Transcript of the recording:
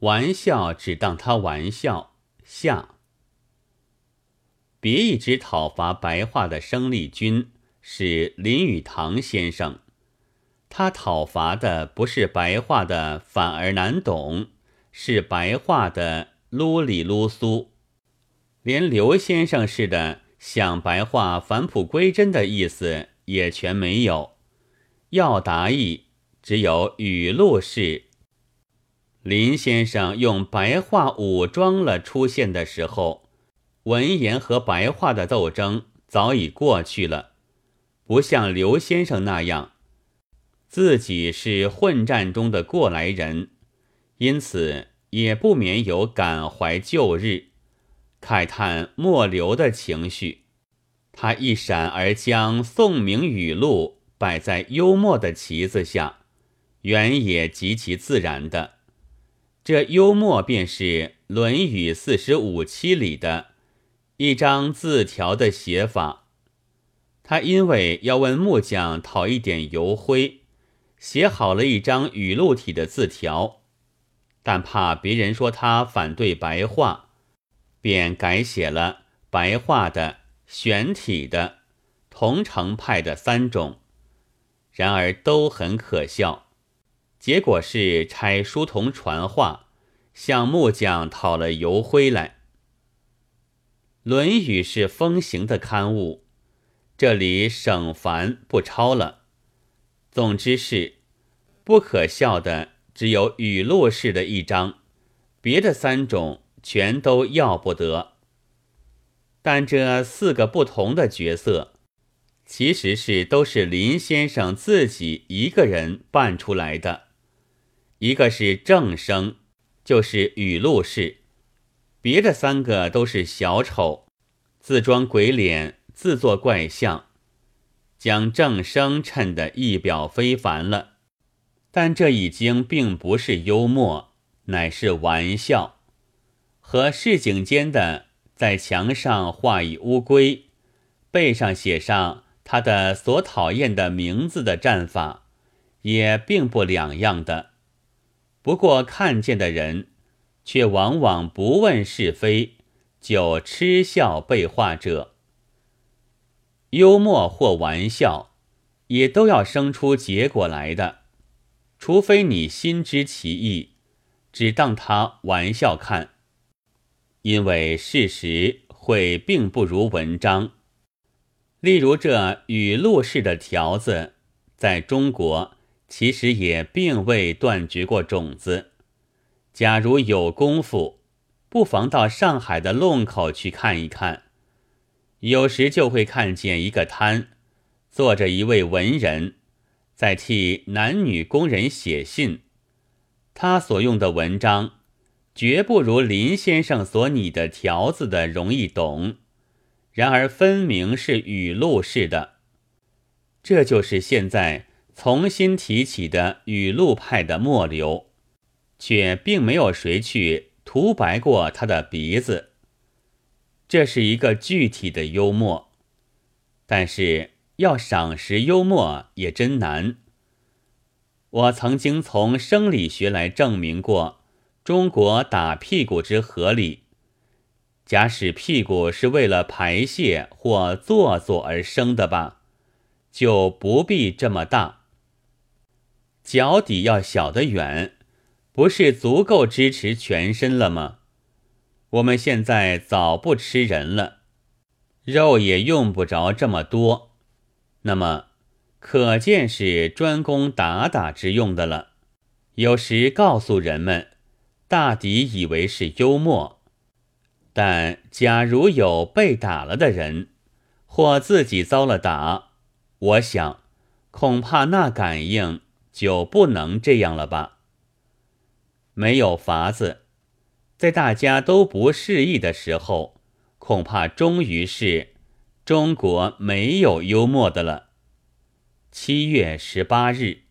玩笑只当他玩笑。下。别一直讨伐白话的生力军是林语堂先生，他讨伐的不是白话的反而难懂，是白话的噜里噜苏，连刘先生似的想白话返璞归真的意思也全没有。要达意，只有语录式。林先生用白话武装了出现的时候。文言和白话的斗争早已过去了，不像刘先生那样，自己是混战中的过来人，因此也不免有感怀旧日、慨叹末流的情绪。他一闪而将宋明语录摆在幽默的旗子下，原也极其自然的。这幽默便是《论语》四十五期里的。一张字条的写法，他因为要问木匠讨一点油灰，写好了一张语录体的字条，但怕别人说他反对白话，便改写了白话的、玄体的、同城派的三种，然而都很可笑。结果是差书童传话，向木匠讨了油灰来。《论语》是风行的刊物，这里省繁不抄了。总之是不可笑的，只有语录式的一章，别的三种全都要不得。但这四个不同的角色，其实是都是林先生自己一个人扮出来的。一个是正生，就是语录式。别的三个都是小丑，自装鬼脸，自作怪相，将正生衬得一表非凡了。但这已经并不是幽默，乃是玩笑。和市井间的在墙上画一乌龟，背上写上他的所讨厌的名字的战法，也并不两样的。不过看见的人。却往往不问是非，就嗤笑被画者。幽默或玩笑，也都要生出结果来的，除非你心知其意，只当他玩笑看。因为事实会并不如文章。例如这语录式的条子，在中国其实也并未断绝过种子。假如有功夫，不妨到上海的弄口去看一看，有时就会看见一个摊，坐着一位文人，在替男女工人写信。他所用的文章，绝不如林先生所拟的条子的容易懂，然而分明是语录式的。这就是现在重新提起的语录派的末流。却并没有谁去涂白过他的鼻子。这是一个具体的幽默，但是要赏识幽默也真难。我曾经从生理学来证明过中国打屁股之合理。假使屁股是为了排泄或做作而生的吧，就不必这么大。脚底要小得远。不是足够支持全身了吗？我们现在早不吃人了，肉也用不着这么多，那么可见是专攻打打之用的了。有时告诉人们，大抵以为是幽默，但假如有被打了的人，或自己遭了打，我想恐怕那感应就不能这样了吧。没有法子，在大家都不适意的时候，恐怕终于是中国没有幽默的了。七月十八日。